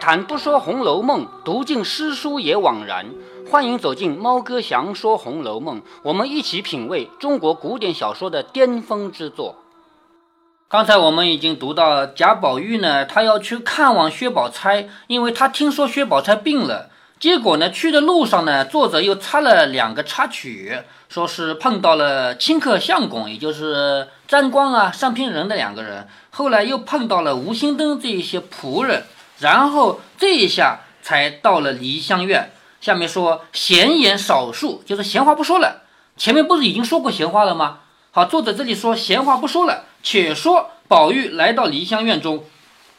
谈不说《红楼梦》，读尽诗书也枉然。欢迎走进猫哥祥说《红楼梦》，我们一起品味中国古典小说的巅峰之作。刚才我们已经读到贾宝玉呢，他要去看望薛宝钗，因为他听说薛宝钗病了。结果呢，去的路上呢，作者又插了两个插曲，说是碰到了清客相公，也就是沾光啊、上品人的两个人。后来又碰到了吴心登这一些仆人。然后这一下才到了梨香院。下面说闲言少述，就是闲话不说了。前面不是已经说过闲话了吗？好，作者这里说闲话不说了，且说宝玉来到梨香院中，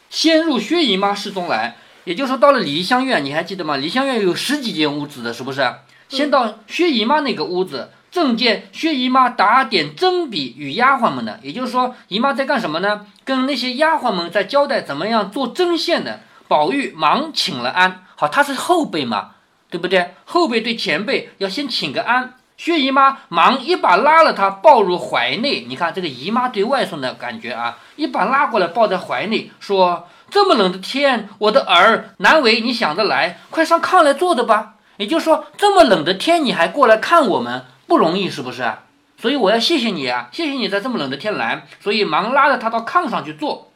先入薛姨妈室中来。也就是说，到了梨香院，你还记得吗？梨香院有十几间屋子的，是不是？先到薛姨妈那个屋子，正见薛姨妈打点针笔与丫鬟们呢。也就是说，姨妈在干什么呢？跟那些丫鬟们在交代怎么样做针线的。宝玉忙请了安，好，他是后辈嘛，对不对？后辈对前辈要先请个安。薛姨妈忙一把拉了他，抱入怀内。你看这个姨妈对外孙的感觉啊，一把拉过来抱在怀内，说：“这么冷的天，我的儿难为你想得来，快上炕来坐着吧。”也就是说，这么冷的天你还过来看我们，不容易是不是？所以我要谢谢你啊，谢谢你在这么冷的天来，所以忙拉着他到炕上去坐。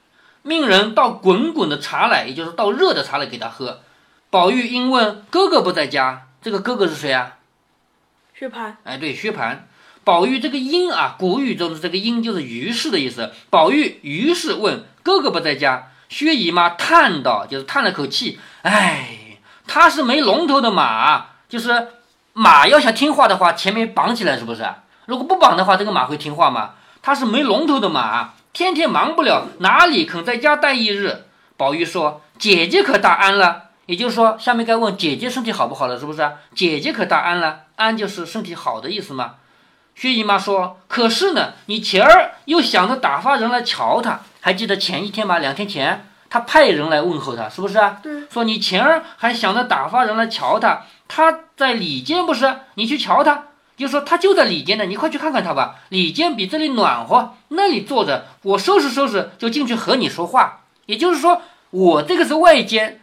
命人倒滚滚的茶来，也就是倒热的茶来给他喝。宝玉因问哥哥不在家，这个哥哥是谁啊？薛蟠。哎，对，薛蟠。宝玉这个因啊，古语中的这个因就是于是的意思。宝玉于是问哥哥不在家，薛姨妈叹道，就是叹了口气，哎，他是没龙头的马，就是马要想听话的话，前面绑起来是不是？如果不绑的话，这个马会听话吗？他是没龙头的马。天天忙不了，哪里肯在家待一日？宝玉说：“姐姐可大安了。”也就是说，下面该问姐姐身体好不好了，是不是？姐姐可大安了，安就是身体好的意思吗？薛姨妈说：“可是呢，你前儿又想着打发人来瞧他，还记得前一天吗？两天前，他派人来问候他，是不是啊？对，说你前儿还想着打发人来瞧他，他在里间不是？你去瞧他。”就说他就在里间呢，你快去看看他吧。里间比这里暖和，那里坐着，我收拾收拾就进去和你说话。也就是说，我这个是外间，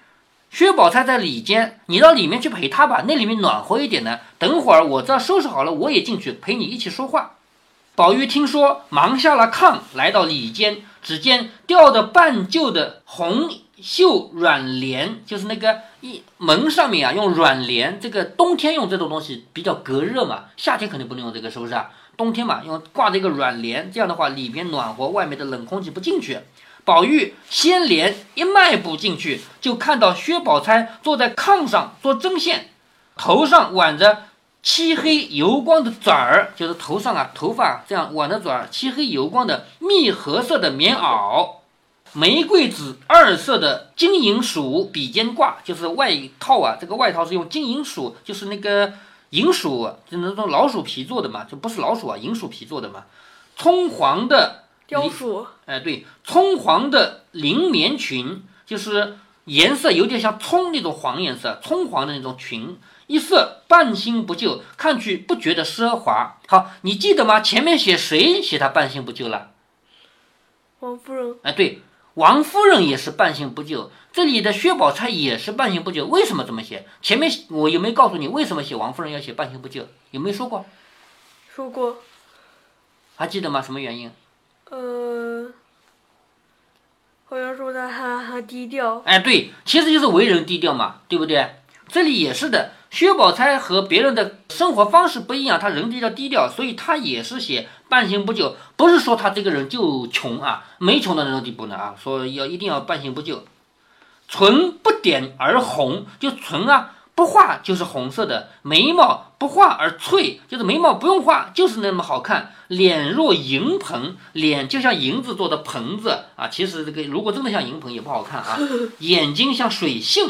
薛宝钗在里间，你到里面去陪她吧，那里面暖和一点呢。等会儿我这收拾好了，我也进去陪你一起说话。宝玉听说，忙下了炕，来到里间，只见吊着半旧的红。绣软帘就是那个一门上面啊，用软帘。这个冬天用这种东西比较隔热嘛，夏天肯定不能用这个，是不是啊？冬天嘛，用挂着一个软帘，这样的话里边暖和，外面的冷空气不进去。宝玉掀帘一迈步进去，就看到薛宝钗坐在炕上做针线，头上挽着漆黑油光的卷儿，就是头上啊头发这样挽着卷儿，漆黑油光的蜜合色的棉袄。玫瑰紫二色的金银鼠比肩挂，就是外套啊。这个外套是用金银鼠，就是那个银鼠，就那种老鼠皮做的嘛，就不是老鼠啊，银鼠皮做的嘛。葱黄的雕鼠，哎，对，葱黄的绫棉裙，就是颜色有点像葱那种黄颜色，葱黄的那种裙，一色半新不旧，看去不觉得奢华。好，你记得吗？前面写谁写他半新不旧了？王夫人。哎，对。王夫人也是半新不旧，这里的薛宝钗也是半新不旧，为什么这么写？前面我有没有告诉你为什么写王夫人要写半新不旧？有没有说过？说过。还记得吗？什么原因？呃，好像说他还还低调。哎，对，其实就是为人低调嘛，对不对？这里也是的。薛宝钗和别人的生活方式不一样，她人比较低调，所以她也是写半新不旧，不是说她这个人就穷啊，没穷到那种地步呢啊，说要一定要半新不旧，唇不点而红，就唇啊不画就是红色的，眉毛不画而翠，就是眉毛不用画就是那么好看，脸若银盆，脸就像银子做的盆子啊，其实这个如果真的像银盆也不好看啊，眼睛像水杏。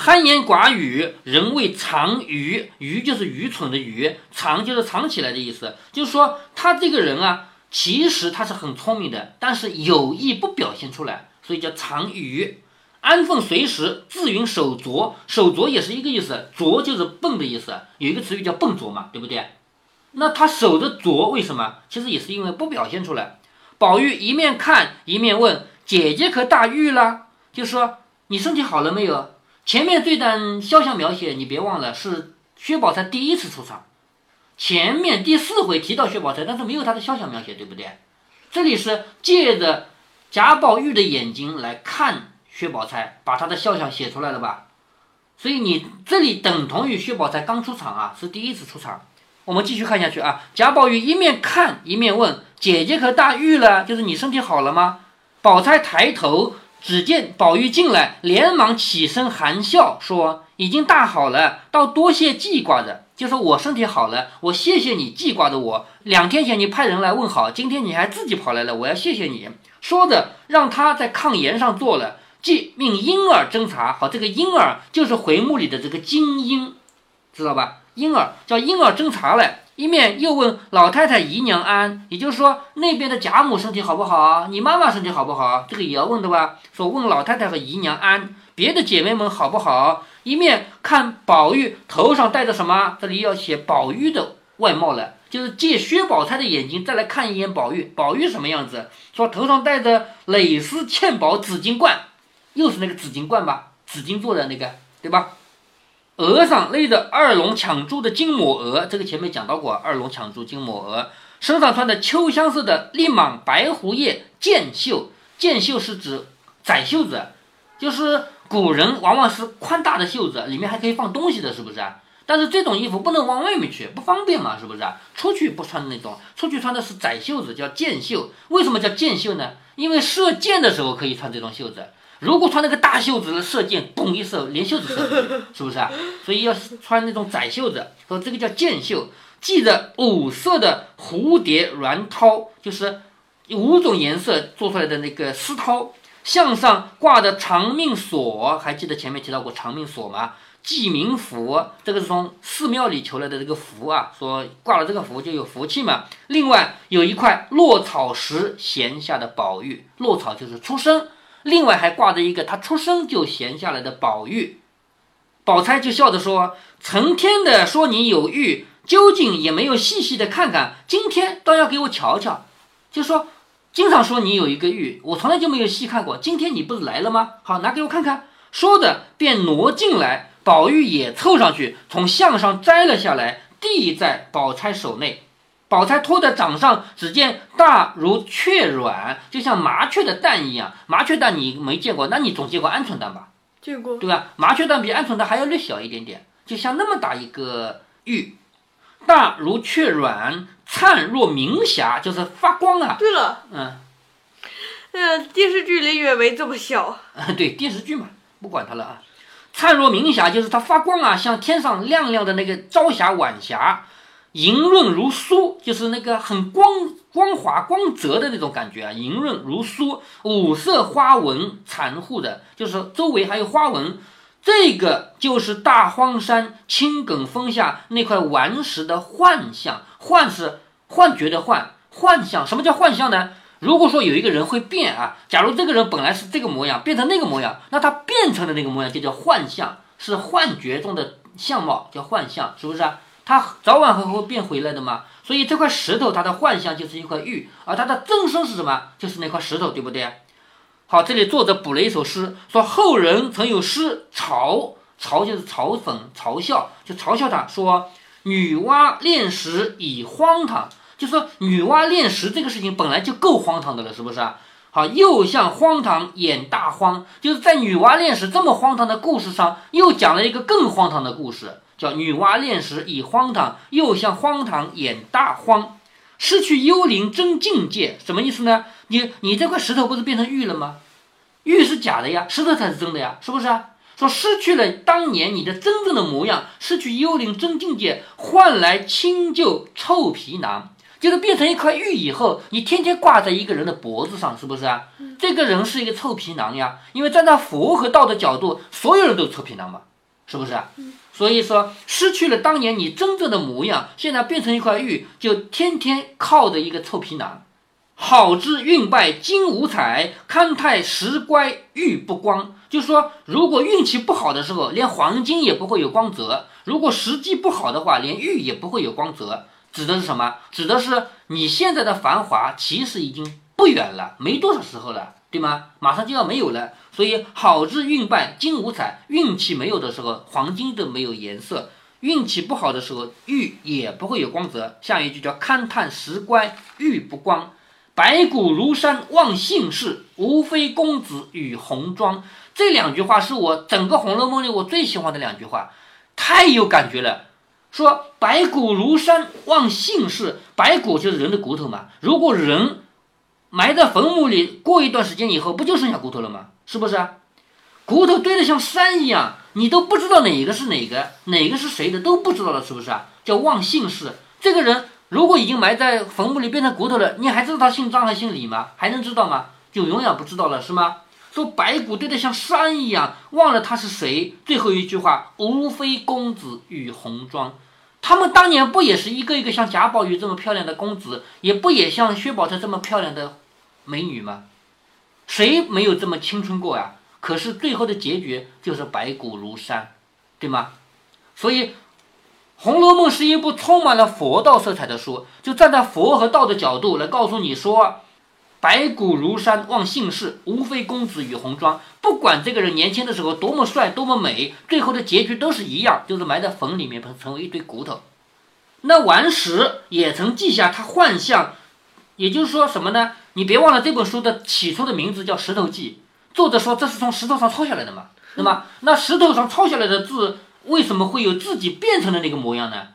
憨言寡语，人谓藏愚。愚就是愚蠢的愚，藏就是藏起来的意思。就是说，他这个人啊，其实他是很聪明的，但是有意不表现出来，所以叫藏愚。安分随时，自云手拙。手拙也是一个意思，拙就是笨的意思。有一个词语叫笨拙嘛，对不对？那他守着拙，为什么？其实也是因为不表现出来。宝玉一面看一面问：“姐姐可大愈了？”就说。你身体好了没有？前面这段肖像描写你别忘了是薛宝钗第一次出场，前面第四回提到薛宝钗，但是没有她的肖像描写，对不对？这里是借着贾宝玉的眼睛来看薛宝钗，把她的肖像写出来了吧？所以你这里等同于薛宝钗刚出场啊，是第一次出场。我们继续看下去啊，贾宝玉一面看一面问：“姐姐可大愈了？就是你身体好了吗？”宝钗抬头，只见宝玉进来，连忙起身含笑说：“已经大好了，倒多谢记挂着。就说我身体好了，我谢谢你记挂着我。两天前你派人来问好，今天你还自己跑来了，我要谢谢你。”说着，让他在炕沿上坐了。即命婴儿侦查，好，这个婴儿就是回目里的这个金婴，知道吧？婴儿叫婴儿侦查了，一面又问老太太姨娘安，也就是说那边的贾母身体好不好？你妈妈身体好不好？这个也要问的吧？说问老太太和姨娘安，别的姐妹们好不好？一面看宝玉头上戴着什么？这里要写宝玉的外貌了，就是借薛宝钗的眼睛再来看一眼宝玉，宝玉什么样子？说头上戴着蕾丝嵌宝紫金冠。又是那个紫金冠吧，紫金做的那个，对吧？额上勒着二龙抢珠的金抹额，这个前面讲到过，二龙抢珠金抹额。身上穿的秋香色的立蟒白狐叶箭袖，箭袖是指窄袖子，就是古人往往是宽大的袖子，里面还可以放东西的，是不是？但是这种衣服不能往外面去，不方便嘛，是不是？出去不穿那种，出去穿的是窄袖子，叫箭袖。为什么叫箭袖呢？因为射箭的时候可以穿这种袖子。如果穿那个大袖子射箭，嘣一射，连袖子射出去，是不是啊？所以要穿那种窄袖子，说这个叫箭袖。系着五色的蝴蝶鸾绦，就是五种颜色做出来的那个丝绦，向上挂的长命锁，还记得前面提到过长命锁吗？记名符，这个是从寺庙里求来的这个符啊，说挂了这个符就有福气嘛。另外有一块落草石衔下的宝玉，落草就是出生。另外还挂着一个他出生就闲下来的宝玉，宝钗就笑着说：“成天的说你有玉，究竟也没有细细的看看，今天倒要给我瞧瞧。就说经常说你有一个玉，我从来就没有细看过。今天你不是来了吗？好，拿给我看看。”说着便挪进来，宝玉也凑上去，从项上摘了下来，递在宝钗手内。宝钗托在掌上，只见大如雀卵，就像麻雀的蛋一样。麻雀蛋你没见过，那你总见过鹌鹑蛋吧？见过，对吧？麻雀蛋比鹌鹑蛋还要略小一点点，就像那么大一个玉，大如雀卵，灿若明霞，就是发光啊。对了，嗯，呃，电视剧里也没这么小。对，电视剧嘛，不管它了啊。灿若明霞就是它发光啊，像天上亮亮的那个朝霞晚霞。莹润如酥，就是那个很光光滑光泽的那种感觉啊，莹润如酥，五色花纹缠护的，就是周围还有花纹。这个就是大荒山青埂峰下那块顽石的幻象，幻是幻觉的幻，幻象。什么叫幻象呢？如果说有一个人会变啊，假如这个人本来是这个模样，变成那个模样，那他变成的那个模样就叫幻象，是幻觉中的相貌，叫幻象，是不是啊？它早晚还会变回来的嘛，所以这块石头它的幻象就是一块玉，而它的真身是什么？就是那块石头，对不对？好，这里作者补了一首诗，说后人曾有诗嘲，嘲就是嘲讽、嘲笑，就嘲笑他说女娲炼石已荒唐，就说女娲炼石这个事情本来就够荒唐的了，是不是啊？好，又像荒唐演大荒，就是在女娲炼石这么荒唐的故事上，又讲了一个更荒唐的故事。叫女娲炼石以荒唐，又向荒唐演大荒，失去幽灵真境界，什么意思呢？你你这块石头不是变成玉了吗？玉是假的呀，石头才是真的呀，是不是啊？说失去了当年你的真正的模样，失去幽灵真境界，换来清旧臭皮囊，就是变成一块玉以后，你天天挂在一个人的脖子上，是不是啊？这个人是一个臭皮囊呀，因为站在佛和道的角度，所有人都是臭皮囊嘛，是不是啊？所以说，失去了当年你真正的模样，现在变成一块玉，就天天靠着一个臭皮囊。好之运败金无彩，堪太时乖玉不光。就说，如果运气不好的时候，连黄金也不会有光泽；如果时机不好的话，连玉也不会有光泽。指的是什么？指的是你现在的繁华其实已经不远了，没多少时候了。对吗？马上就要没有了，所以好日运半金无彩，运气没有的时候，黄金都没有颜色；运气不好的时候，玉也不会有光泽。下一句叫勘探石棺，玉不光。白骨如山望姓氏，无非公子与红妆。这两句话是我整个《红楼梦》里我最喜欢的两句话，太有感觉了。说白骨如山望姓氏，白骨就是人的骨头嘛。如果人埋在坟墓里，过一段时间以后，不就剩下骨头了吗？是不是啊？骨头堆得像山一样，你都不知道哪个是哪个，哪个是谁的都不知道了，是不是啊？叫忘姓氏。这个人如果已经埋在坟墓里变成骨头了，你还知道他姓张还姓李吗？还能知道吗？就永远不知道了，是吗？说白骨堆得像山一样，忘了他是谁。最后一句话，无非公子与红妆。他们当年不也是一个一个像贾宝玉这么漂亮的公子，也不也像薛宝钗这么漂亮的美女吗？谁没有这么青春过啊？可是最后的结局就是白骨如山，对吗？所以，《红楼梦》是一部充满了佛道色彩的书，就站在佛和道的角度来告诉你说。白骨如山望姓氏，无非公子与红妆。不管这个人年轻的时候多么帅，多么美，最后的结局都是一样，就是埋在坟里面，成为一堆骨头。那顽石也曾记下他幻象，也就是说什么呢？你别忘了这本书的起初的名字叫《石头记》，作者说这是从石头上抄下来的嘛，对吗？那石头上抄下来的字，为什么会有自己变成的那个模样呢？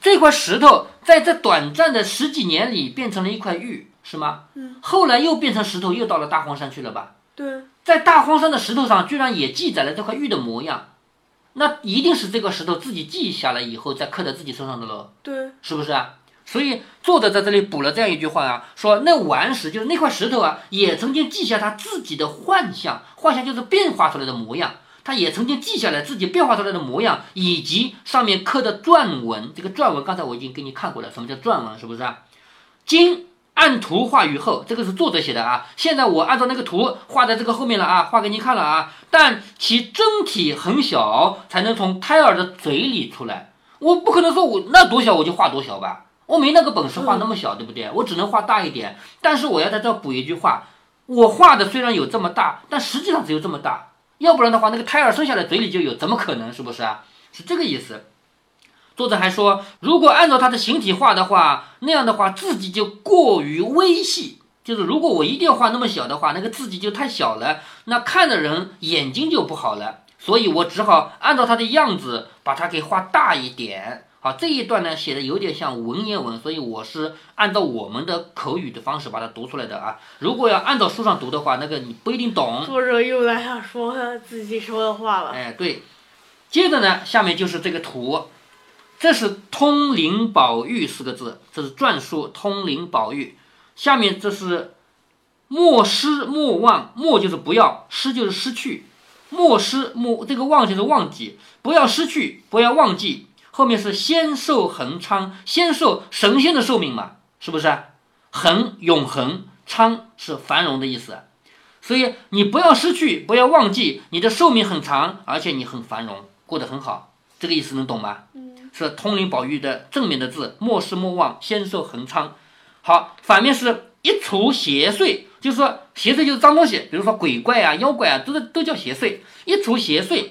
这块石头在这短暂的十几年里变成了一块玉。是吗？嗯。后来又变成石头，又到了大荒山去了吧？对。在大荒山的石头上，居然也记载了这块玉的模样，那一定是这个石头自己记下来以后再刻在自己身上的喽？对。是不是啊？所以作者在这里补了这样一句话啊，说那顽石就是那块石头啊，也曾经记下他自己的幻象，幻象就是变化出来的模样，他也曾经记下来自己变化出来的模样，以及上面刻的篆文。这个篆文刚才我已经给你看过了，什么叫篆文？是不是啊？今。按图画于后，这个是作者写的啊。现在我按照那个图画在这个后面了啊，画给你看了啊。但其真体很小，才能从胎儿的嘴里出来。我不可能说我那多小我就画多小吧，我没那个本事画那么小，对不对？我只能画大一点。但是我要在这补一句话，我画的虽然有这么大，但实际上只有这么大。要不然的话，那个胎儿生下来嘴里就有，怎么可能？是不是啊？是这个意思。作者还说，如果按照他的形体画的话，那样的话字迹就过于微细。就是如果我一定要画那么小的话，那个字迹就太小了，那看的人眼睛就不好了。所以我只好按照他的样子把它给画大一点。好，这一段呢写的有点像文言文，所以我是按照我们的口语的方式把它读出来的啊。如果要按照书上读的话，那个你不一定懂。作者又来想说自己说的话了。哎，对。接着呢，下面就是这个图。这是通灵宝玉四个字，这是篆书通灵宝玉。下面这是莫失莫忘，莫就是不要，失就是失去，莫失莫这个忘就是忘记，不要失去，不要忘记。后面是仙寿恒昌，仙寿神仙的寿命嘛，是不是？恒永恒，昌是繁荣的意思，所以你不要失去，不要忘记，你的寿命很长，而且你很繁荣，过得很好，这个意思能懂吗？是通灵宝玉的正面的字，莫失莫忘，仙寿恒昌。好，反面是一除邪祟，就是说邪祟就是脏东西，比如说鬼怪啊、妖怪啊，都是都叫邪祟。一除邪祟，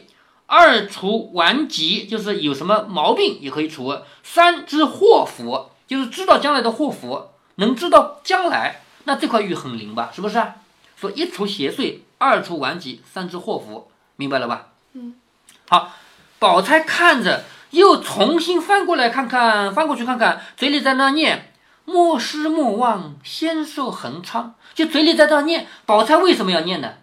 二除顽疾，就是有什么毛病也可以除。三知祸福，就是知道将来的祸福，能知道将来，那这块玉很灵吧？是不是？啊说一除邪祟，二除顽疾，三知祸福，明白了吧？嗯。好，宝钗看着。又重新翻过来看看，翻过去看看，嘴里在那念“莫失莫忘，仙寿恒昌”，就嘴里在那念。宝钗为什么要念呢？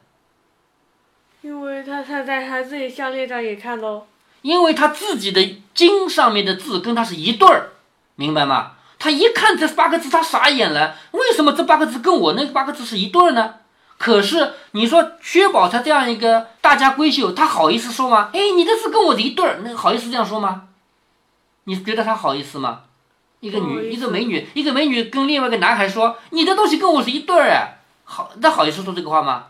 因为他他在他自己项链上也看到。因为他自己的经上面的字跟他是一对儿，明白吗？他一看这八个字，他傻眼了。为什么这八个字跟我那八个字是一对儿呢？可是你说薛宝钗这样一个大家闺秀，她好意思说吗？哎，你的字跟我的一对儿，那好意思这样说吗？你觉得她好意思吗？一个女，一个美女，一个美女跟另外一个男孩说，你的东西跟我是一对儿哎，好，那好意思说这个话吗？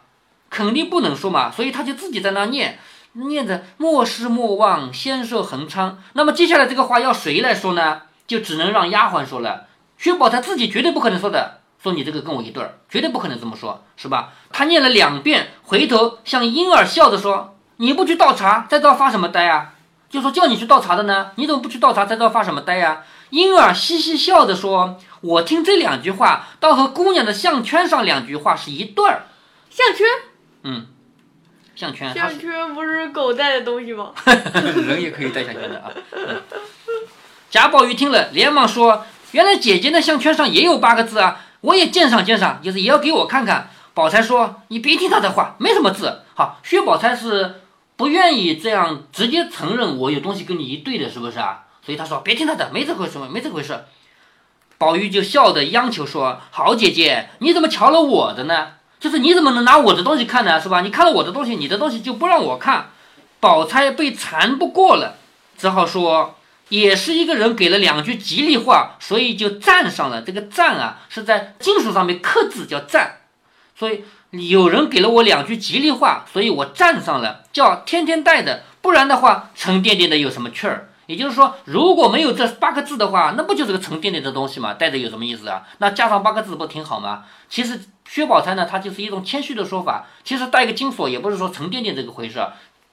肯定不能说嘛。所以他就自己在那念，念着莫失莫忘，仙寿恒昌。那么接下来这个话要谁来说呢？就只能让丫鬟说了。薛宝钗自己绝对不可能说的。说你这个跟我一对儿，绝对不可能这么说，是吧？他念了两遍，回头向婴儿笑着说：“你不去倒茶，在这发什么呆啊？”就说叫你去倒茶的呢，你怎么不去倒茶，在这发什么呆呀？婴儿嘻嘻笑着说：“我听这两句话，倒和姑娘的项圈上两句话是一对儿。项圈，嗯，项圈，它项圈不是狗带的东西吗？人也可以戴项圈的啊。嗯贾宝玉听了，连忙说：“原来姐姐那项圈上也有八个字啊，我也鉴赏鉴赏，就是也要给我看看。”宝钗说：“你别听他的话，没什么字。”好，薛宝钗是不愿意这样直接承认我有东西跟你一对的，是不是啊？所以他说：“别听他的，没这回事，没这回事。”宝玉就笑着央求说：“好姐姐，你怎么瞧了我的呢？就是你怎么能拿我的东西看呢？是吧？你看了我的东西，你的东西就不让我看。”宝钗被缠不过了，只好说：“也是一个人给了两句吉利话，所以就赞上了。这个赞啊，是在金属上面刻字叫赞，所以有人给了我两句吉利话，所以我赞上了，叫天天带的。不然的话，沉甸甸的有什么趣儿？也就是说，如果没有这八个字的话，那不就是个沉甸甸的东西吗？带着有什么意思啊？那加上八个字不挺好吗？其实薛宝钗呢，她就是一种谦虚的说法。其实带个金锁也不是说沉甸甸这个回事。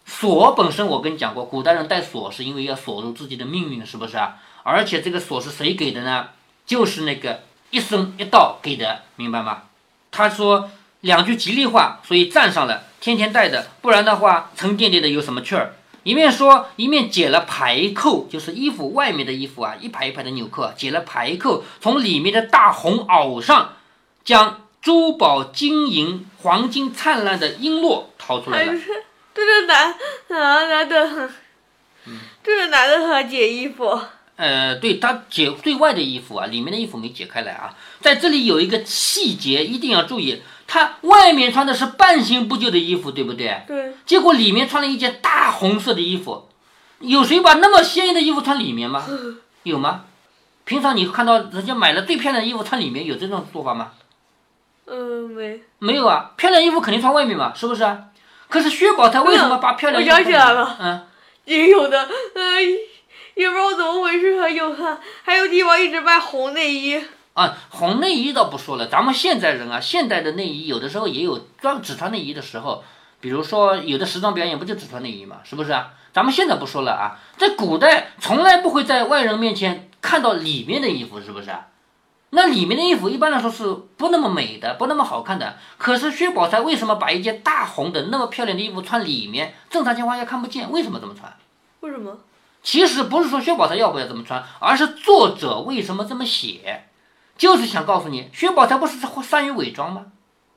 锁本身我跟你讲过，古代人戴锁是因为要锁住自己的命运，是不是啊？而且这个锁是谁给的呢？就是那个一生一道给的，明白吗？他说两句吉利话，所以赞上了，天天戴的，不然的话沉甸甸的有什么趣儿？一面说一面解了排扣，就是衣服外面的衣服啊，一排一排的纽扣，解了排扣，从里面的大红袄上将珠宝金银、黄金灿烂的璎珞掏出来了。这是男男男的，这是男的他解衣服，呃，对，他解对外的衣服啊，里面的衣服没解开来啊。在这里有一个细节，一定要注意，他外面穿的是半新不旧的衣服，对不对？对，结果里面穿了一件大红色的衣服，有谁把那么鲜艳的衣服穿里面吗？有吗？平常你看到人家买了最漂亮的衣服穿里面，有这种做法吗？嗯，没，没有啊，漂亮衣服肯定穿外面嘛，是不是啊？可是薛宝钗为什么把漂亮衣服我想起来了嗯，也有的，呃，也不知道怎么回事，还有还还有地方一直卖红内衣，啊，红内衣倒不说了，咱们现在人啊，现代的内衣有的时候也有专只穿内衣的时候，比如说有的时装表演不就只穿内衣嘛，是不是啊？咱们现在不说了啊，在古代从来不会在外人面前看到里面的衣服，是不是啊？那里面的衣服一般来说是不那么美的，不那么好看的。可是薛宝钗为什么把一件大红的那么漂亮的衣服穿里面？正常情况下看不见，为什么这么穿？为什么？其实不是说薛宝钗要不要这么穿，而是作者为什么这么写，就是想告诉你，薛宝钗不是善于伪装吗？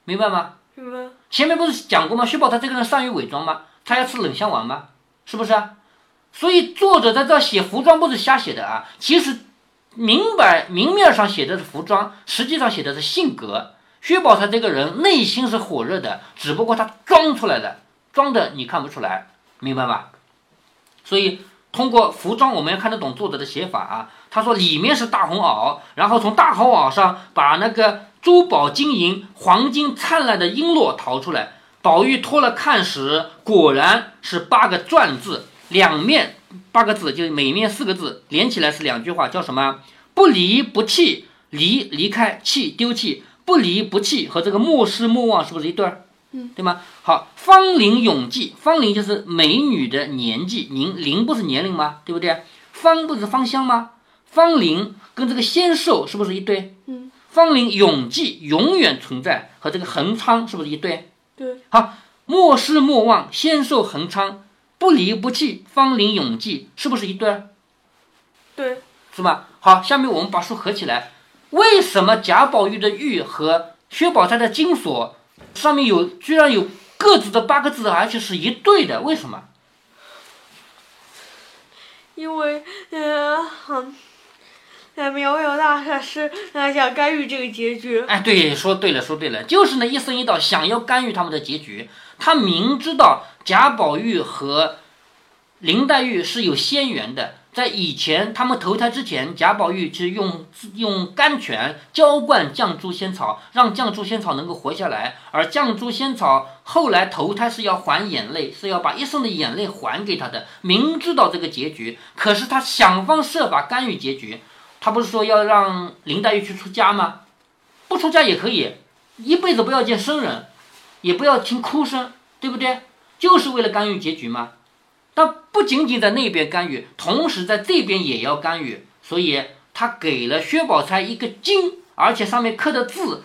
明白吗？明白？前面不是讲过吗？薛宝钗这个人善于伪装吗？她要吃冷香丸吗？是不是啊？所以作者在这写服装不是瞎写的啊，其实明白明面上写的是服装，实际上写的是性格。薛宝钗这个人内心是火热的，只不过她装出来的，装的你看不出来，明白吧？所以通过服装，我们要看得懂作者的写法啊。他说里面是大红袄，然后从大红袄上把那个珠宝金银、黄金灿烂的璎珞掏出来。宝玉脱了看时，果然是八个篆字，两面八个字，就是每面四个字，连起来是两句话，叫什么？不离不弃，离离开，弃丢弃，不离不弃和这个莫失莫忘是不是一对儿？嗯，对吗？好，芳龄永继，芳龄就是美女的年纪，年龄不是年龄吗？对不对？芳不是芳香吗？芳龄跟这个仙寿是不是一对？嗯，芳龄永继，永远存在，和这个恒昌是不是一对？对，好，莫失莫忘，仙寿恒昌，不离不弃，芳龄永继，是不是一对儿？对，是吧？好，下面我们把书合起来，为什么贾宝玉的玉和薛宝钗的金锁上面有居然有各自的八个字，而且是一对的？为什么？因为呃，嗯，呃，苗苗大师呃想干预这个结局，哎，对，说对了，说对了，就是那一生一道想要干预他们的结局。他明知道贾宝玉和林黛玉是有仙缘的，在以前他们投胎之前，贾宝玉是用用甘泉浇灌绛珠仙草，让绛珠仙草能够活下来。而绛珠仙草后来投胎是要还眼泪，是要把一生的眼泪还给他的。明知道这个结局，可是他想方设法干预结局。他不是说要让林黛玉去出家吗？不出家也可以，一辈子不要见生人，也不要听哭声，对不对？就是为了干预结局吗。但不仅仅在那边干预，同时在这边也要干预，所以他给了薛宝钗一个金，而且上面刻的字，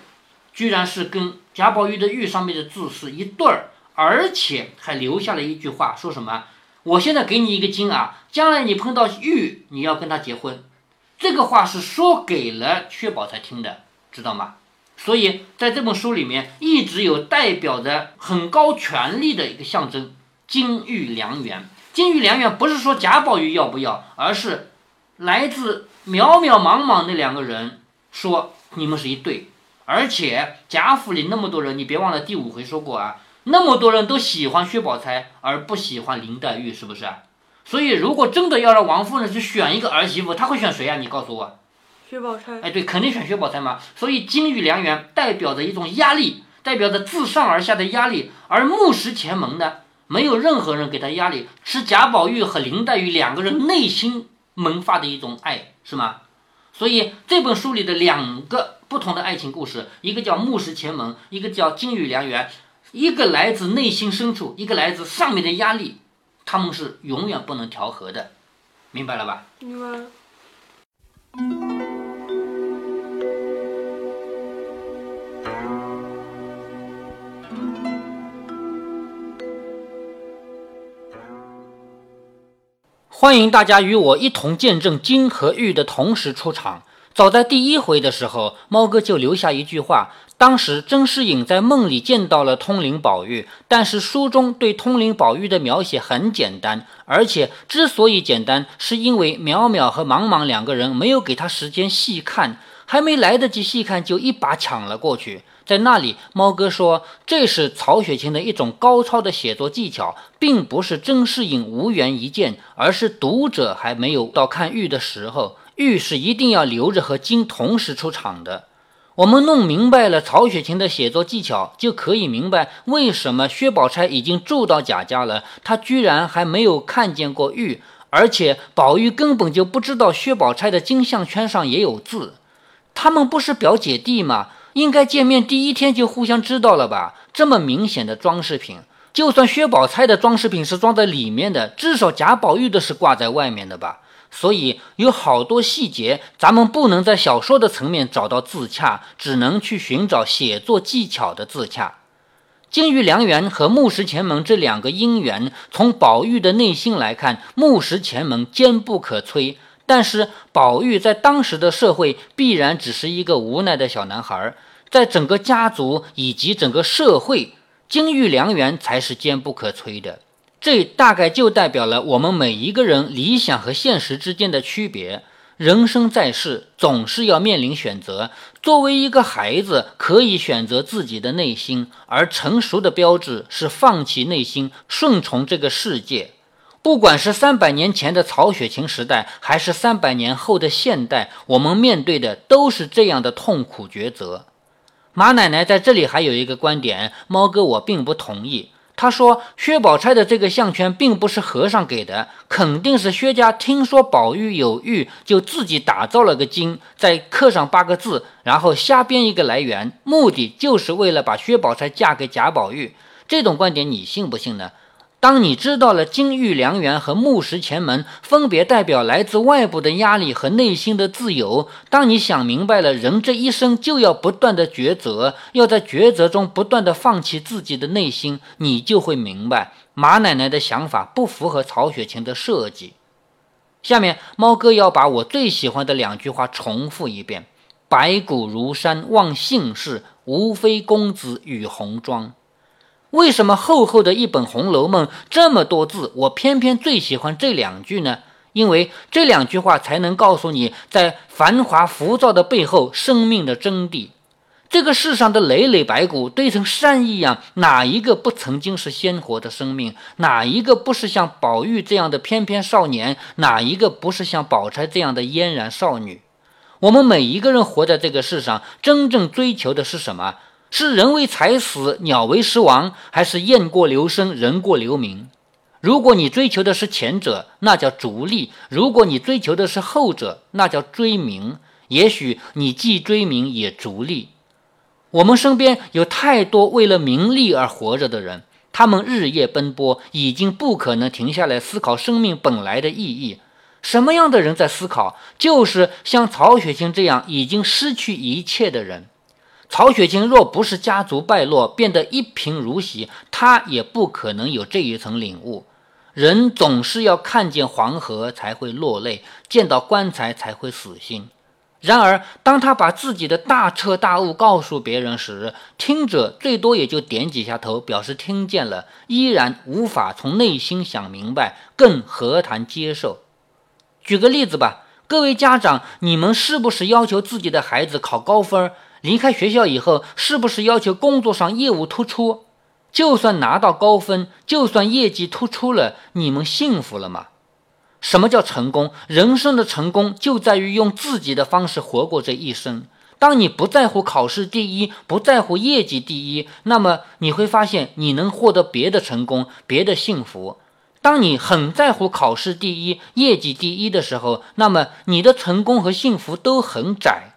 居然是跟贾宝玉的玉上面的字是一对儿，而且还留下了一句话，说什么？我现在给你一个金啊，将来你碰到玉，你要跟他结婚。这个话是说给了薛宝钗听的，知道吗？所以在这本书里面，一直有代表着很高权力的一个象征——金玉良缘。金玉良缘不是说贾宝玉要不要，而是来自渺渺茫茫那两个人说你们是一对，而且贾府里那么多人，你别忘了第五回说过啊，那么多人都喜欢薛宝钗而不喜欢林黛玉，是不是？所以如果真的要让王夫人去选一个儿媳妇，她会选谁啊？你告诉我。薛宝钗。哎，对，肯定选薛宝钗嘛。所以金玉良缘代表着一种压力，代表着自上而下的压力，而木石前盟呢？没有任何人给他压力，是贾宝玉和林黛玉两个人内心萌发的一种爱，是吗？所以这本书里的两个不同的爱情故事，一个叫木石前盟，一个叫金玉良缘，一个来自内心深处，一个来自上面的压力，他们是永远不能调和的，明白了吧？明白。欢迎大家与我一同见证金和玉的同时出场。早在第一回的时候，猫哥就留下一句话。当时甄士隐在梦里见到了通灵宝玉，但是书中对通灵宝玉的描写很简单，而且之所以简单，是因为淼淼和茫茫两个人没有给他时间细看，还没来得及细看，就一把抢了过去。在那里，猫哥说这是曹雪芹的一种高超的写作技巧，并不是甄士隐无缘一见，而是读者还没有到看玉的时候，玉是一定要留着和金同时出场的。我们弄明白了曹雪芹的写作技巧，就可以明白为什么薛宝钗已经住到贾家了，她居然还没有看见过玉，而且宝玉根本就不知道薛宝钗的金项圈上也有字，他们不是表姐弟吗？应该见面第一天就互相知道了吧？这么明显的装饰品，就算薛宝钗的装饰品是装在里面的，至少贾宝玉的是挂在外面的吧？所以有好多细节，咱们不能在小说的层面找到自洽，只能去寻找写作技巧的自洽。金玉良缘和木石前盟这两个姻缘，从宝玉的内心来看，木石前盟坚不可摧。但是宝玉在当时的社会必然只是一个无奈的小男孩，在整个家族以及整个社会，金玉良缘才是坚不可摧的。这大概就代表了我们每一个人理想和现实之间的区别。人生在世，总是要面临选择。作为一个孩子，可以选择自己的内心，而成熟的标志是放弃内心，顺从这个世界。不管是三百年前的曹雪芹时代，还是三百年后的现代，我们面对的都是这样的痛苦抉择。马奶奶在这里还有一个观点，猫哥我并不同意。他说薛宝钗的这个项圈并不是和尚给的，肯定是薛家听说宝玉有玉，就自己打造了个金，再刻上八个字，然后瞎编一个来源，目的就是为了把薛宝钗嫁给贾宝玉。这种观点你信不信呢？当你知道了金玉良缘和木石前门分别代表来自外部的压力和内心的自由，当你想明白了人这一生就要不断的抉择，要在抉择中不断的放弃自己的内心，你就会明白马奶奶的想法不符合曹雪芹的设计。下面猫哥要把我最喜欢的两句话重复一遍：“白骨如山望姓氏，无非公子与红妆。”为什么厚厚的一本《红楼梦》这么多字，我偏偏最喜欢这两句呢？因为这两句话才能告诉你，在繁华浮躁的背后，生命的真谛。这个世上的累累白骨堆成山一样，哪一个不曾经是鲜活的生命？哪一个不是像宝玉这样的翩翩少年？哪一个不是像宝钗这样的嫣然少女？我们每一个人活在这个世上，真正追求的是什么？是人为财死，鸟为食亡，还是雁过留声，人过留名？如果你追求的是前者，那叫逐利；如果你追求的是后者，那叫追名。也许你既追名也逐利。我们身边有太多为了名利而活着的人，他们日夜奔波，已经不可能停下来思考生命本来的意义。什么样的人在思考？就是像曹雪芹这样已经失去一切的人。曹雪芹若不是家族败落，变得一贫如洗，他也不可能有这一层领悟。人总是要看见黄河才会落泪，见到棺材才会死心。然而，当他把自己的大彻大悟告诉别人时，听者最多也就点几下头，表示听见了，依然无法从内心想明白，更何谈接受？举个例子吧，各位家长，你们是不是要求自己的孩子考高分？离开学校以后，是不是要求工作上业务突出？就算拿到高分，就算业绩突出了，你们幸福了吗？什么叫成功？人生的成功就在于用自己的方式活过这一生。当你不在乎考试第一，不在乎业绩第一，那么你会发现你能获得别的成功，别的幸福。当你很在乎考试第一、业绩第一的时候，那么你的成功和幸福都很窄。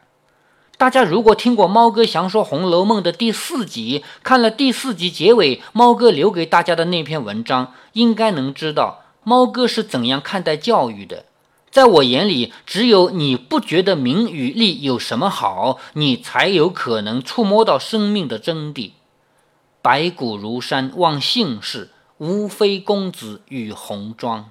大家如果听过猫哥详说《红楼梦》的第四集，看了第四集结尾猫哥留给大家的那篇文章，应该能知道猫哥是怎样看待教育的。在我眼里，只有你不觉得名与利有什么好，你才有可能触摸到生命的真谛。白骨如山望姓氏，无非公子与红妆。